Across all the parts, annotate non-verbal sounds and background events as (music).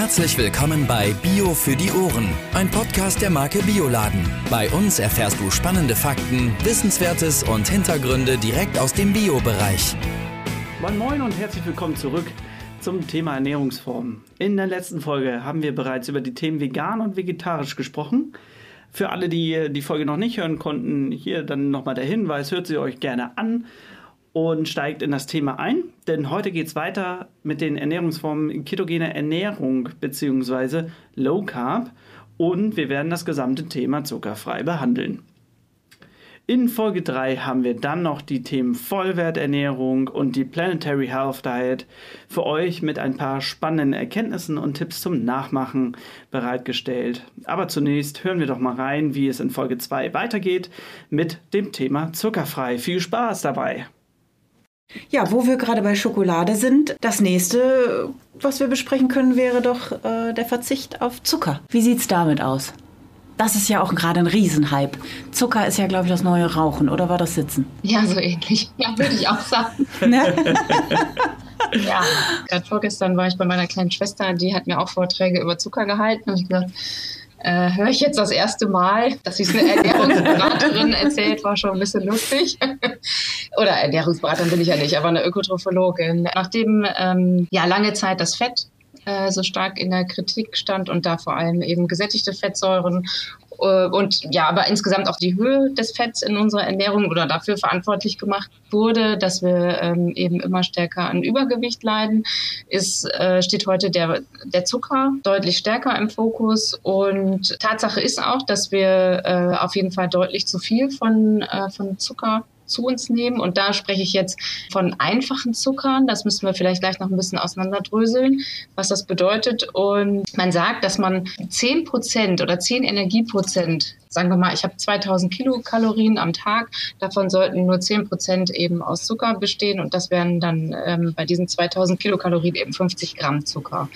Herzlich willkommen bei Bio für die Ohren, ein Podcast der Marke Bioladen. Bei uns erfährst du spannende Fakten, Wissenswertes und Hintergründe direkt aus dem Bio-Bereich. Moin Moin und herzlich willkommen zurück zum Thema Ernährungsformen. In der letzten Folge haben wir bereits über die Themen vegan und vegetarisch gesprochen. Für alle, die die Folge noch nicht hören konnten, hier dann nochmal der Hinweis, hört sie euch gerne an und steigt in das Thema ein. Denn heute geht es weiter mit den Ernährungsformen ketogene Ernährung bzw. Low Carb und wir werden das gesamte Thema zuckerfrei behandeln. In Folge 3 haben wir dann noch die Themen Vollwerternährung und die Planetary Health Diet für euch mit ein paar spannenden Erkenntnissen und Tipps zum Nachmachen bereitgestellt. Aber zunächst hören wir doch mal rein, wie es in Folge 2 weitergeht mit dem Thema Zuckerfrei. Viel Spaß dabei! Ja, wo wir gerade bei Schokolade sind, das nächste, was wir besprechen können, wäre doch äh, der Verzicht auf Zucker. Wie sieht's damit aus? Das ist ja auch gerade ein Riesenhype. Zucker ist ja, glaube ich, das neue Rauchen, oder war das Sitzen? Ja, so ähnlich. Ja, würde ich auch sagen. (laughs) Ne? ja, gerade vorgestern war ich bei meiner kleinen Schwester, die hat mir auch Vorträge über Zucker gehalten. Und ich gedacht, äh, höre ich jetzt das erste Mal, dass sie es eine Ernährungsberaterin (laughs) erzählt, war schon ein bisschen lustig. (laughs) Oder Ernährungsberaterin bin ich ja nicht, aber eine Ökotrophologin. Nachdem ähm, ja lange Zeit das Fett äh, so stark in der Kritik stand und da vor allem eben gesättigte Fettsäuren und ja, aber insgesamt auch die Höhe des Fetts in unserer Ernährung oder dafür verantwortlich gemacht wurde, dass wir ähm, eben immer stärker an Übergewicht leiden, ist, äh, steht heute der, der Zucker deutlich stärker im Fokus. Und Tatsache ist auch, dass wir äh, auf jeden Fall deutlich zu viel von, äh, von Zucker zu uns nehmen. Und da spreche ich jetzt von einfachen Zuckern. Das müssen wir vielleicht gleich noch ein bisschen auseinanderdröseln, was das bedeutet. Und man sagt, dass man 10 Prozent oder 10 Energieprozent sagen wir mal, ich habe 2000 Kilokalorien am Tag, davon sollten nur 10 Prozent eben aus Zucker bestehen und das wären dann ähm, bei diesen 2000 Kilokalorien eben 50 Gramm Zucker.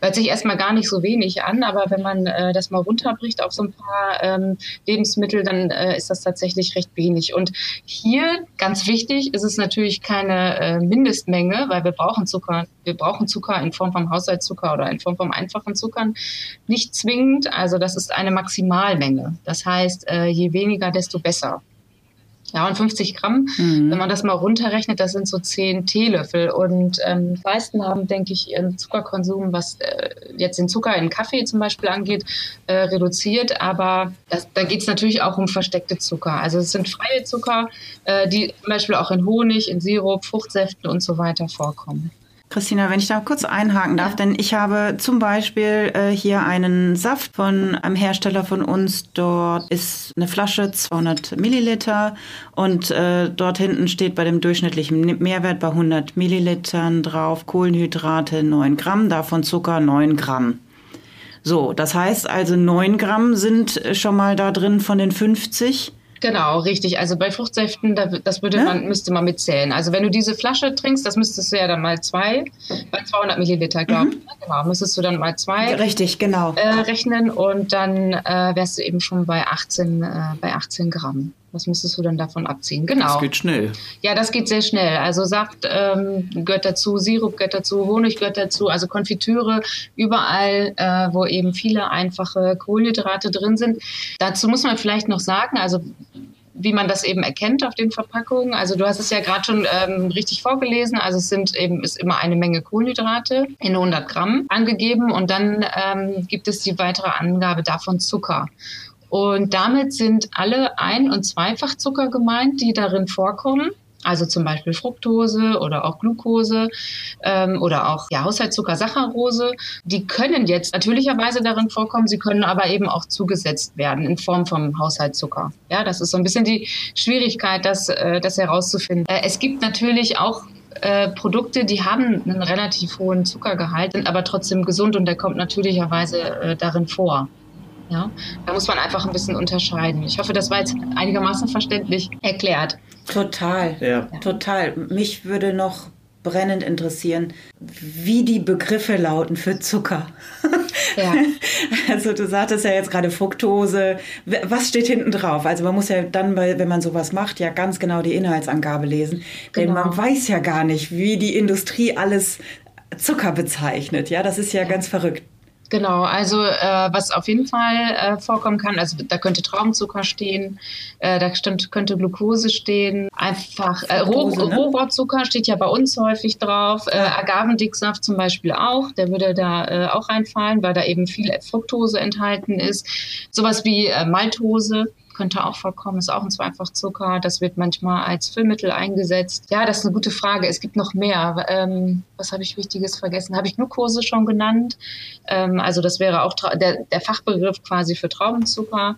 Hört sich erstmal gar nicht so wenig an, aber wenn man äh, das mal runterbricht auf so ein paar ähm, Lebensmittel, dann äh, ist das tatsächlich recht wenig. Und hier, ganz wichtig, ist es natürlich keine äh, Mindestmenge, weil wir brauchen Zucker, wir brauchen Zucker in Form vom Haushaltszucker oder in Form vom einfachen Zuckern nicht zwingend. Also das ist eine Maximalmenge. Das heißt, äh, je weniger, desto besser. Ja, und 50 Gramm, mhm. wenn man das mal runterrechnet, das sind so 10 Teelöffel. Und ähm, die meisten haben, denke ich, ihren Zuckerkonsum, was äh, jetzt den Zucker in Kaffee zum Beispiel angeht, äh, reduziert. Aber das, da geht es natürlich auch um versteckte Zucker. Also es sind freie Zucker, äh, die zum Beispiel auch in Honig, in Sirup, Fruchtsäften und so weiter vorkommen. Christina, wenn ich da kurz einhaken darf, ja. denn ich habe zum Beispiel äh, hier einen Saft von einem Hersteller von uns. Dort ist eine Flasche 200 Milliliter und äh, dort hinten steht bei dem durchschnittlichen Mehrwert bei 100 Millilitern drauf Kohlenhydrate 9 Gramm, davon Zucker 9 Gramm. So, das heißt also 9 Gramm sind schon mal da drin von den 50. Genau, richtig. Also bei Fruchtsäften, das würde man, müsste man mitzählen. Also wenn du diese Flasche trinkst, das müsstest du ja dann mal zwei, bei 200 Milliliter, glaube ich. Mhm. Genau, müsstest du dann mal zwei. Richtig, genau. Äh, rechnen und dann äh, wärst du eben schon bei 18, äh, bei 18 Gramm. Was müsstest du dann davon abziehen? Genau. Das geht schnell. Ja, das geht sehr schnell. Also Saft ähm, gehört dazu, Sirup gehört dazu, Honig gehört dazu, also Konfitüre, überall, äh, wo eben viele einfache Kohlenhydrate drin sind. Dazu muss man vielleicht noch sagen, also wie man das eben erkennt auf den Verpackungen. Also du hast es ja gerade schon ähm, richtig vorgelesen. Also es sind eben ist immer eine Menge Kohlenhydrate in 100 Gramm angegeben und dann ähm, gibt es die weitere Angabe davon Zucker. Und damit sind alle Ein- und Zweifachzucker gemeint, die darin vorkommen. Also zum Beispiel Fructose oder auch Glucose ähm, oder auch ja, Haushaltszucker, Saccharose. Die können jetzt natürlicherweise darin vorkommen, sie können aber eben auch zugesetzt werden in Form vom Haushaltszucker. Ja, das ist so ein bisschen die Schwierigkeit, das, äh, das herauszufinden. Äh, es gibt natürlich auch äh, Produkte, die haben einen relativ hohen Zuckergehalt, sind aber trotzdem gesund und der kommt natürlicherweise äh, darin vor. Ja, da muss man einfach ein bisschen unterscheiden. Ich hoffe, das war jetzt einigermaßen verständlich erklärt. Total, ja. total. Mich würde noch brennend interessieren, wie die Begriffe lauten für Zucker. (laughs) Ja. Also du sagtest ja jetzt gerade Fructose. Was steht hinten drauf? Also man muss ja dann, wenn man sowas macht, ja ganz genau die Inhaltsangabe lesen. Genau. Denn man weiß ja gar nicht, wie die Industrie alles Zucker bezeichnet. Ja, das ist ja, ja. ganz verrückt. Genau, also äh, was auf jeden Fall äh, vorkommen kann, also da könnte Traubenzucker stehen, äh, da stimmt, könnte Glucose stehen, einfach äh, Roh, ne? Rohwortzucker steht ja bei uns häufig drauf, äh, Agavendicksaft zum Beispiel auch, der würde da äh, auch reinfallen, weil da eben viel Fructose enthalten ist. Sowas wie äh, Maltose könnte auch vorkommen, ist auch ein Zweifachzucker. Das wird manchmal als Füllmittel eingesetzt. Ja, das ist eine gute Frage. Es gibt noch mehr. Ähm, was habe ich Wichtiges vergessen? Habe ich Glucose schon genannt? Ähm, also das wäre auch der, der Fachbegriff quasi für Traubenzucker.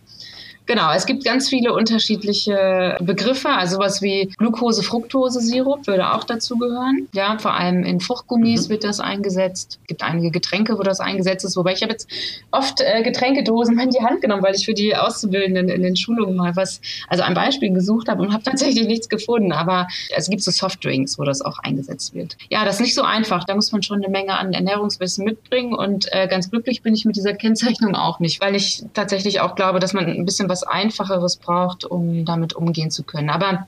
Genau, es gibt ganz viele unterschiedliche Begriffe, also was wie Glucose-Fructose-Sirup würde auch dazu gehören. Ja, vor allem in Fruchtgummis mhm. wird das eingesetzt. Es gibt einige Getränke, wo das eingesetzt ist, wobei ich habe jetzt oft äh, Getränkedosen in die Hand genommen, weil ich für die Auszubildenden in den Schulungen mal was, also ein Beispiel gesucht habe und habe tatsächlich nichts gefunden. Aber es gibt so Softdrinks, wo das auch eingesetzt wird. Ja, das ist nicht so einfach. Da muss man schon eine Menge an Ernährungswissen mitbringen und äh, ganz glücklich bin ich mit dieser Kennzeichnung auch nicht, weil ich tatsächlich auch glaube, dass man ein bisschen was was Einfacheres braucht, um damit umgehen zu können. Aber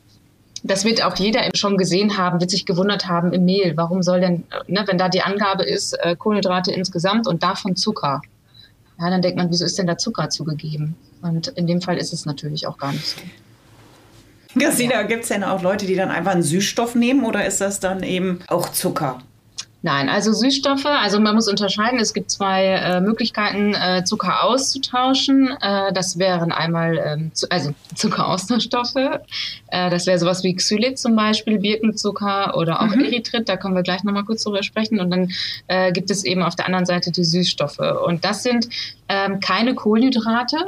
das wird auch jeder schon gesehen haben, wird sich gewundert haben im Mehl. Warum soll denn, ne, wenn da die Angabe ist, äh, Kohlenhydrate insgesamt und davon Zucker, ja, dann denkt man, wieso ist denn da Zucker zugegeben? Und in dem Fall ist es natürlich auch gar nicht so. Christina, gibt es denn auch Leute, die dann einfach einen Süßstoff nehmen oder ist das dann eben auch Zucker? Nein, also Süßstoffe, also man muss unterscheiden, es gibt zwei äh, Möglichkeiten, äh, Zucker auszutauschen. Äh, das wären einmal ähm, zu, also (laughs) Zuckeraustauschstoffe. Äh, das wäre sowas wie Xylit zum Beispiel, Birkenzucker oder auch mhm. Erythrit, da können wir gleich nochmal kurz drüber sprechen. Und dann äh, gibt es eben auf der anderen Seite die Süßstoffe. Und das sind ähm, keine Kohlenhydrate,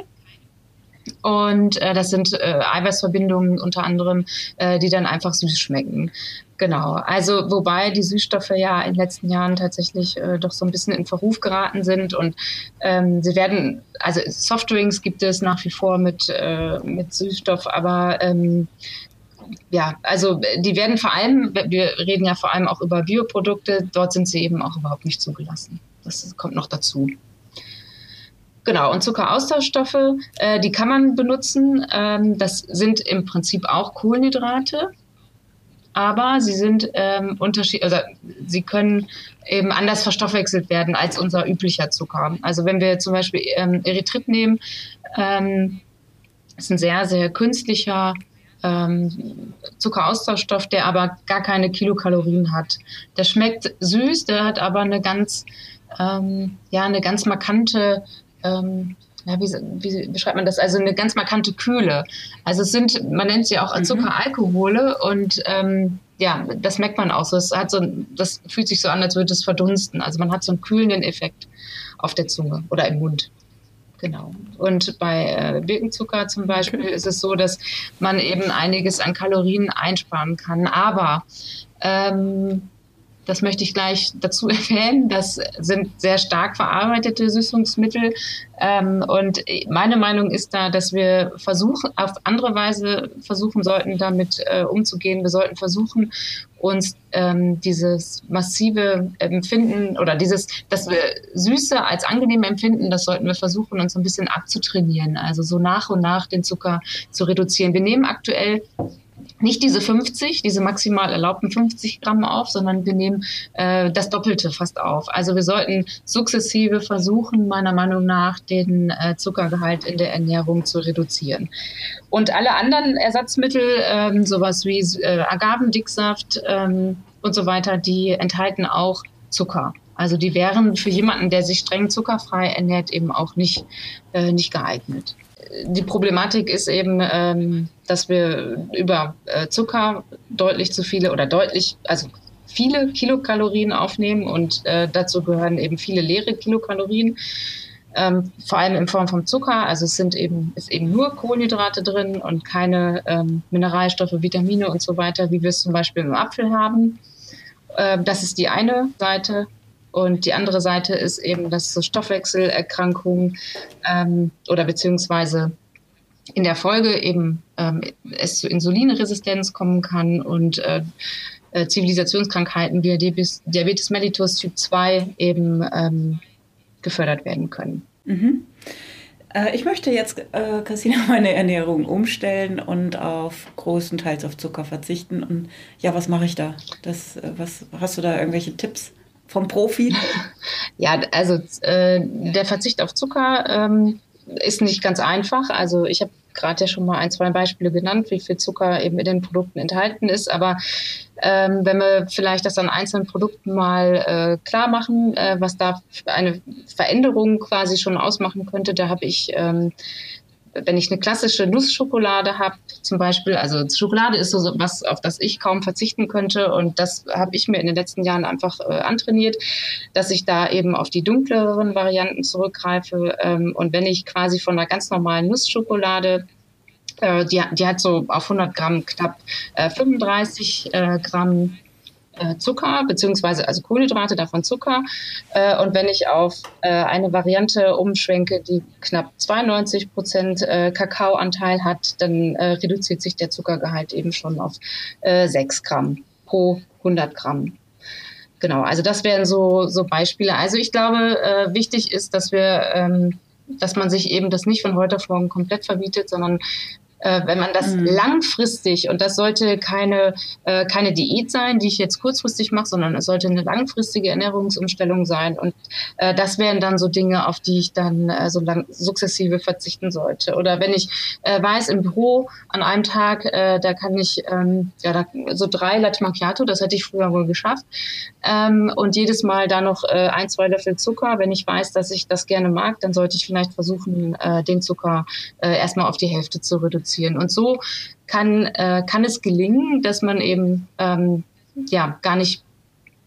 und äh, das sind äh, Eiweißverbindungen unter anderem, äh, die dann einfach süß schmecken. Genau. Also wobei die Süßstoffe ja in den letzten Jahren tatsächlich äh, doch so ein bisschen in Verruf geraten sind und ähm, sie werden, also Softdrinks gibt es nach wie vor mit, äh, mit Süßstoff, aber ähm, ja, also die werden vor allem, wir reden ja vor allem auch über Bioprodukte, dort sind sie eben auch überhaupt nicht zugelassen. Das kommt noch dazu. Genau, und Zuckeraustauschstoffe, äh, die kann man benutzen. Ähm, das sind im Prinzip auch Kohlenhydrate, aber sie sind ähm, unterschied also sie können eben anders verstoffwechselt werden als unser üblicher Zucker. Also wenn wir zum Beispiel ähm, Erythrit nehmen, ähm, ist ein sehr, sehr künstlicher ähm, Zuckeraustauschstoff, der aber gar keine Kilokalorien hat. Der schmeckt süß, der hat aber eine ganz, ähm, ja, eine ganz markante ähm, ja, wie, wie beschreibt man das? Also eine ganz markante Kühle. Also es sind, man nennt sie auch mhm. Zuckeralkohole und ähm, ja, das merkt man auch so. Es hat so, das fühlt sich so an, als würde es verdunsten. Also man hat so einen kühlenden Effekt auf der Zunge oder im Mund. Genau. Und bei äh, Birkenzucker zum Beispiel ist es so, dass man eben einiges an Kalorien einsparen kann. Aber ähm, das möchte ich gleich dazu (laughs) erwähnen. Das sind sehr stark verarbeitete Süßungsmittel. Ähm, und meine Meinung ist da, dass wir versuchen, auf andere Weise versuchen sollten, damit äh, umzugehen. Wir sollten versuchen, uns ähm, dieses massive Empfinden oder dieses, dass wir Süße als angenehm empfinden, das sollten wir versuchen, uns ein bisschen abzutrainieren. Also so nach und nach den Zucker zu reduzieren. Wir nehmen aktuell nicht diese 50, diese maximal erlaubten 50 Gramm auf, sondern wir nehmen äh, das Doppelte fast auf. Also wir sollten sukzessive versuchen, meiner Meinung nach, den äh, Zuckergehalt in der Ernährung zu reduzieren. Und alle anderen Ersatzmittel, ähm, sowas wie äh, Agavendicksaft ähm, und so weiter, die enthalten auch Zucker. Also die wären für jemanden, der sich streng zuckerfrei ernährt, eben auch nicht, äh, nicht geeignet die Problematik ist eben, ähm, dass wir über äh, Zucker deutlich zu viele oder deutlich, also viele Kilokalorien aufnehmen und äh, dazu gehören eben viele leere Kilokalorien. Ähm, vor allem in Form von Zucker. Also es sind eben, ist eben nur Kohlenhydrate drin und keine ähm, Mineralstoffe, Vitamine und so weiter, wie wir es zum Beispiel im Apfel haben. Äh, das ist die eine Seite. Und die andere Seite ist eben, dass so Stoffwechselerkrankungen ähm, oder beziehungsweise in der Folge eben ähm, es zu Insulinresistenz kommen kann und äh, äh, Zivilisationskrankheiten wie Diabetes, Diabetes mellitus Typ 2 eben ähm, gefördert werden können. Mhm. Äh, ich möchte jetzt, äh, Christina, (laughs) meine Ernährung umstellen und auf größtenteils auf Zucker verzichten. Und ja, was mache ich da? Das, äh, was, hast du da irgendwelche Tipps? Vom Profi? Ja, also äh, der Verzicht auf Zucker ähm, ist nicht ganz einfach. Also ich habe gerade ja schon mal ein, zwei Beispiele genannt, wie viel Zucker eben in den Produkten enthalten ist. Aber ähm, wenn wir vielleicht das an einzelnen Produkten mal äh, klar machen, äh, was da eine Veränderung quasi schon ausmachen könnte, da habe ich ähm, wenn ich eine klassische Nussschokolade habe, zum Beispiel, also Schokolade ist so was, auf das ich kaum verzichten könnte und das habe ich mir in den letzten Jahren einfach äh, antrainiert, dass ich da eben auf die dunkleren Varianten zurückgreife. Ähm, und wenn ich quasi von einer ganz normalen Nussschokolade äh, die, die hat so auf 100 Gramm knapp äh, 35 äh, Gramm Zucker, beziehungsweise also Kohlenhydrate, davon Zucker. Äh, und wenn ich auf äh, eine Variante umschwenke, die knapp 92 Prozent äh, Kakaoanteil hat, dann äh, reduziert sich der Zuckergehalt eben schon auf äh, 6 Gramm pro 100 Gramm. Genau, also das wären so, so Beispiele. Also ich glaube, äh, wichtig ist, dass wir ähm, dass man sich eben das nicht von heute auf morgen komplett verbietet, sondern äh, wenn man das mhm. langfristig, und das sollte keine, äh, keine Diät sein, die ich jetzt kurzfristig mache, sondern es sollte eine langfristige Ernährungsumstellung sein. Und äh, das wären dann so Dinge, auf die ich dann äh, so lang, sukzessive verzichten sollte. Oder wenn ich äh, weiß, im Büro an einem Tag, äh, da kann ich ähm, ja, da, so drei Latte Macchiato, das hätte ich früher wohl geschafft. Ähm, und jedes Mal da noch äh, ein, zwei Löffel Zucker. Wenn ich weiß, dass ich das gerne mag, dann sollte ich vielleicht versuchen, äh, den Zucker äh, erstmal auf die Hälfte zu reduzieren reduzieren. Und so kann, äh, kann es gelingen, dass man eben ähm, ja gar nicht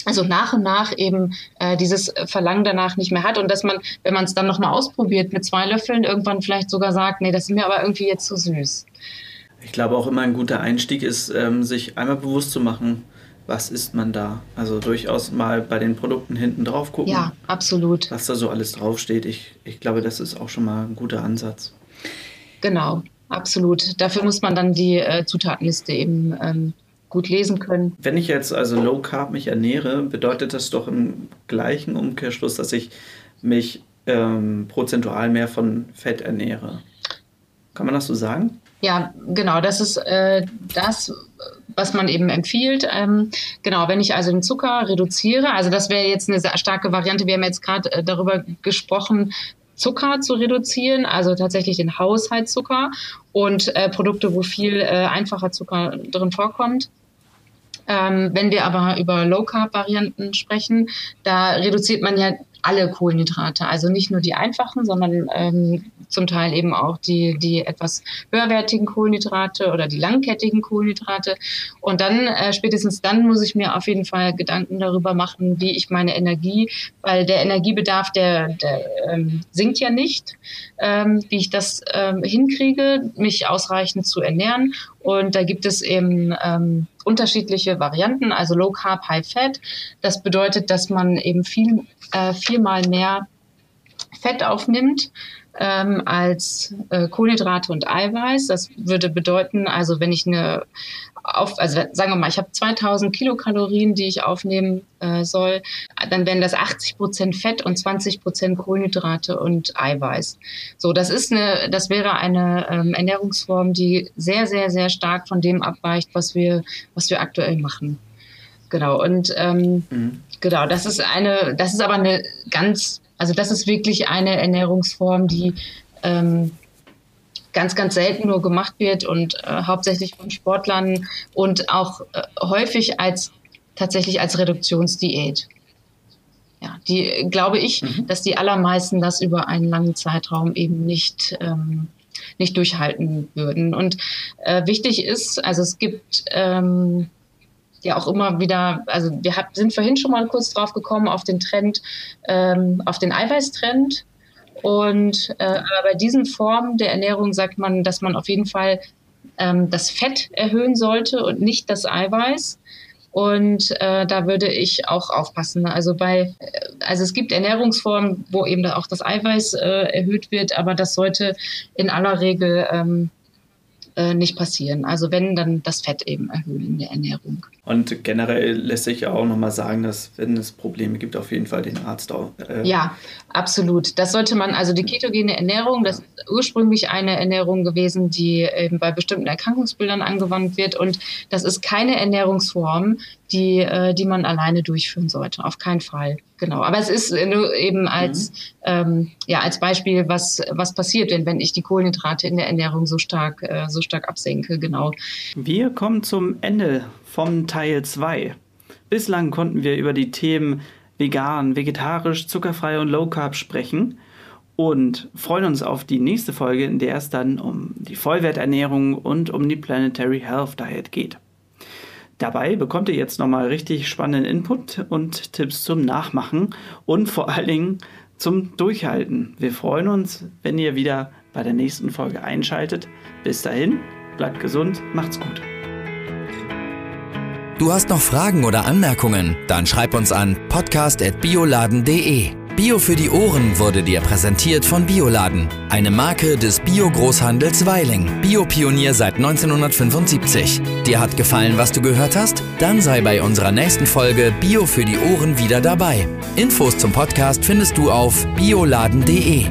also nach und nach eben äh, dieses Verlangen danach nicht mehr hat und dass man, wenn man es dann nochmal ausprobiert mit zwei Löffeln, irgendwann vielleicht sogar sagt, nee, das ist mir aber irgendwie jetzt zu süß. Ich glaube auch immer ein guter Einstieg ist, ähm, sich einmal bewusst zu machen, was isst man da. Also durchaus mal bei den Produkten hinten drauf gucken. Ja, absolut. Was da so alles draufsteht. Ich, ich glaube, das ist auch schon mal ein guter Ansatz. Genau. Absolut. Dafür muss man dann die äh, Zutatenliste eben ähm, gut lesen können. Wenn ich jetzt also Low Carb mich ernähre, bedeutet das doch im gleichen Umkehrschluss, dass ich mich ähm, prozentual mehr von Fett ernähre. Kann man das so sagen? Ja, genau. Das ist äh, das, was man eben empfiehlt. Ähm, genau, wenn ich also den Zucker reduziere, also das wäre jetzt eine sehr starke Variante. Wir haben jetzt gerade äh, darüber gesprochen, Zucker zu reduzieren, also tatsächlich den Haushaltszucker und äh, Produkte, wo viel äh, einfacher Zucker drin vorkommt. Ähm, wenn wir aber über Low-Carb-Varianten sprechen, da reduziert man ja alle Kohlenhydrate, also nicht nur die einfachen, sondern ähm, zum Teil eben auch die, die etwas höherwertigen Kohlenhydrate oder die langkettigen Kohlenhydrate. Und dann, äh, spätestens dann muss ich mir auf jeden Fall Gedanken darüber machen, wie ich meine Energie, weil der Energiebedarf, der, der ähm, sinkt ja nicht, ähm, wie ich das ähm, hinkriege, mich ausreichend zu ernähren. Und da gibt es eben ähm, unterschiedliche Varianten, also Low Carb, High Fat. Das bedeutet, dass man eben viel, äh, viermal mehr Fett aufnimmt ähm, als äh, Kohlenhydrate und Eiweiß. Das würde bedeuten, also wenn ich eine auf, also sagen wir mal, ich habe 2000 Kilokalorien, die ich aufnehmen äh, soll, dann wären das 80 Prozent Fett und 20 Prozent Kohlenhydrate und Eiweiß. So, das ist eine, das wäre eine ähm, Ernährungsform, die sehr, sehr, sehr stark von dem abweicht, was wir, was wir aktuell machen. Genau. Und ähm, mhm. genau, das ist eine, das ist aber eine ganz, also das ist wirklich eine Ernährungsform, die ähm, ganz, ganz selten nur gemacht wird und äh, hauptsächlich von Sportlern und auch äh, häufig als tatsächlich als Reduktionsdiät. Ja, die glaube ich, mhm. dass die allermeisten das über einen langen Zeitraum eben nicht ähm, nicht durchhalten würden. Und äh, wichtig ist, also es gibt ähm, ja auch immer wieder, also wir hab, sind vorhin schon mal kurz drauf gekommen auf den Trend, ähm, auf den Eiweißtrend. Und äh, bei diesen Formen der Ernährung sagt man, dass man auf jeden Fall ähm, das Fett erhöhen sollte und nicht das Eiweiß. Und äh, da würde ich auch aufpassen. Also bei, äh, also es gibt Ernährungsformen, wo eben auch das Eiweiß äh, erhöht wird, aber das sollte in aller Regel ähm, äh, nicht passieren. Also wenn, dann das Fett eben erhöhen in der Ernährung. Und generell lässt sich auch nochmal sagen, dass wenn es Probleme gibt, auf jeden Fall den Arzt auch. Äh ja, absolut. Das sollte man, also die ketogene Ernährung, das ist ursprünglich eine Ernährung gewesen, die eben bei bestimmten Erkrankungsbildern angewandt wird. Und das ist keine Ernährungsform, die, äh, die man alleine durchführen sollte. Auf keinen Fall. Genau. Aber es ist nur eben als, mhm. ähm, ja, als Beispiel, was, was passiert, wenn, wenn ich die Kohlenhydrate in der Ernährung so stark, äh, so stark absenke. Genau. Wir kommen zum Ende vom Teil 2. Bislang konnten wir über die Themen vegan, vegetarisch, zuckerfrei und low carb sprechen und freuen uns auf die nächste Folge, in der es dann um die Vollwerternährung und um die Planetary Health Diet geht. Dabei bekommt ihr jetzt nochmal richtig spannenden Input und Tipps zum Nachmachen und vor allen Dingen zum Durchhalten. Wir freuen uns, wenn ihr wieder bei der nächsten Folge einschaltet. Bis dahin, bleibt gesund, macht's gut. Du hast noch Fragen oder Anmerkungen? Dann schreib uns an podcast.bioladen.de. Bio für die Ohren wurde dir präsentiert von Bioladen, eine Marke des Bio-Großhandels Weiling. Biopionier seit 1975. Dir hat gefallen, was du gehört hast? Dann sei bei unserer nächsten Folge Bio für die Ohren wieder dabei. Infos zum Podcast findest du auf bioladen.de.